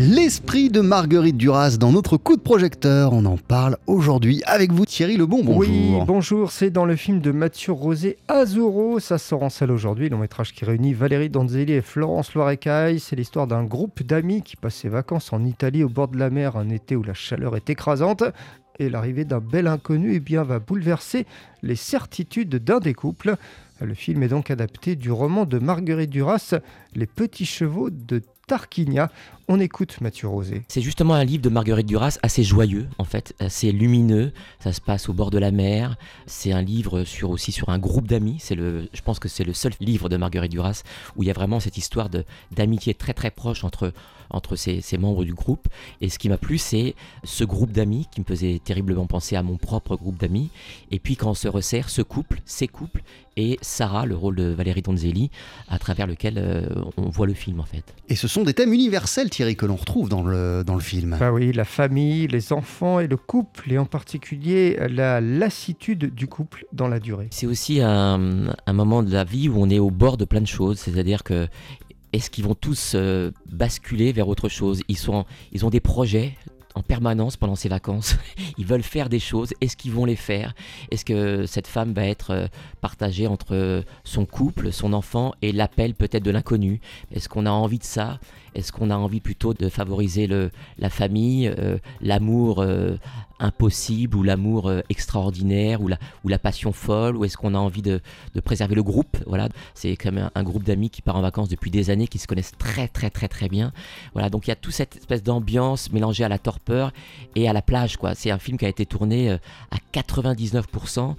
L'esprit de Marguerite Duras dans notre coup de projecteur. On en parle aujourd'hui avec vous, Thierry Lebon. Bonjour. Oui, bonjour. C'est dans le film de Mathieu Rosé, Azuro. Ça sort en salle aujourd'hui. Long métrage qui réunit Valérie Donzelli et Florence Loirecaille. C'est l'histoire d'un groupe d'amis qui passent ses vacances en Italie au bord de la mer un été où la chaleur est écrasante. Et l'arrivée d'un bel inconnu eh bien, va bouleverser les certitudes d'un des couples. Le film est donc adapté du roman de Marguerite Duras, Les petits chevaux de Tarquinia. On écoute Mathieu Rosé. C'est justement un livre de Marguerite Duras assez joyeux, en fait, assez lumineux. Ça se passe au bord de la mer. C'est un livre sur, aussi sur un groupe d'amis. C'est le, je pense que c'est le seul livre de Marguerite Duras où il y a vraiment cette histoire d'amitié très très proche entre, entre ces, membres du groupe. Et ce qui m'a plu, c'est ce groupe d'amis qui me faisait terriblement penser à mon propre groupe d'amis. Et puis quand on se resserre, ce couple, ces couples, et Sarah, le rôle de Valérie Donzelli, à travers lequel euh, on voit le film en fait. Et ce sont des thèmes universels, Thierry, que l'on retrouve dans le, dans le film. Bah oui, la famille, les enfants et le couple, et en particulier la lassitude du couple dans la durée. C'est aussi un, un moment de la vie où on est au bord de plein de choses, c'est-à-dire que est-ce qu'ils vont tous euh, basculer vers autre chose? Ils, ont des projets en permanence pendant ses vacances. Ils veulent faire des choses. Est-ce qu'ils vont les faire? Est-ce que cette femme va être euh, partagée entre son couple, son enfant et l'appel peut-être de l'inconnu? Est-ce qu'on a envie de ça? Est-ce qu'on a envie plutôt de favoriser la famille, euh, l'amour euh, impossible ou l'amour extraordinaire ou la, ou la passion folle Ou est-ce qu'on a envie de, préserver le groupe? Voilà, c'est quand même un, groupe d'amis qui part en vacances depuis des années, qui se connaissent très très très très bien. Voilà, donc il y a toute cette espèce d'ambiance mélangée à la torpeur peur et à la plage. quoi. C'est un film qui a été tourné euh, à 99%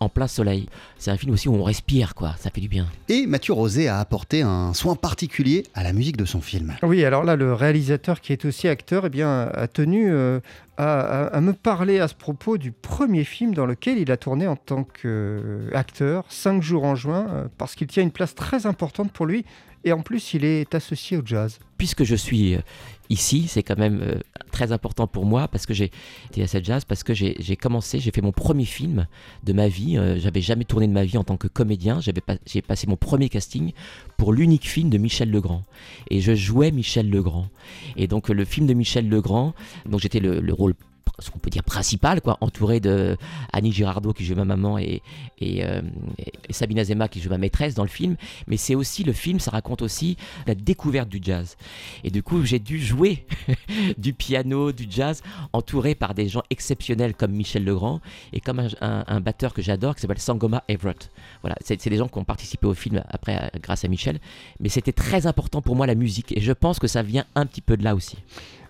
en plein soleil. C'est un film aussi où on respire, quoi. Ça fait du bien. Et Mathieu Rosé a apporté un soin particulier à la musique de son film. Oui, alors là, le réalisateur qui est aussi acteur, eh bien, a tenu euh, à, me parler à ce propos du premier film dans lequel il a tourné en tant qu'acteur, 5 jours en juin, euh, parce qu'il tient une place très importante pour lui. Et en plus, il est associé au jazz. Puisque je suis ici, c'est quand même euh, très important pour moi parce que j'ai été à cette jazz, parce que j'ai commencé, j'ai fait mon premier film de ma vie. Euh, j'avais jamais tourné de ma vie en tant que comédien. J'ai passé mon premier casting pour l'unique film de Michel Legrand. Et je jouais Michel Legrand. Et donc le film de Michel Legrand, donc j'étais le, le rôle ce qu'on peut dire principal, quoi, entouré de Annie Girardot qui joue ma maman et, et, euh, Sabine Azema qui joue ma maîtresse dans le film. Mais c'est aussi le film, ça raconte aussi la découverte du jazz. Et du coup, j'ai dû jouer du piano, du jazz, entouré par des gens exceptionnels comme Michel Legrand et comme un, batteur que j'adore qui s'appelle Sangoma Everett. Voilà, c'est des gens qui ont participé au film après euh, grâce à Michel. Mais c'était très important pour moi la musique et je pense que ça vient un petit peu de là aussi.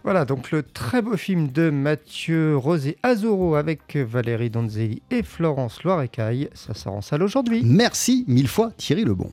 Voilà, donc le très beau film de Mathieu Rosé Azoro avec Valérie Donzelli et Florence Loirecaille. Ça sort en aujourd'hui. Merci mille fois Thierry Lebon.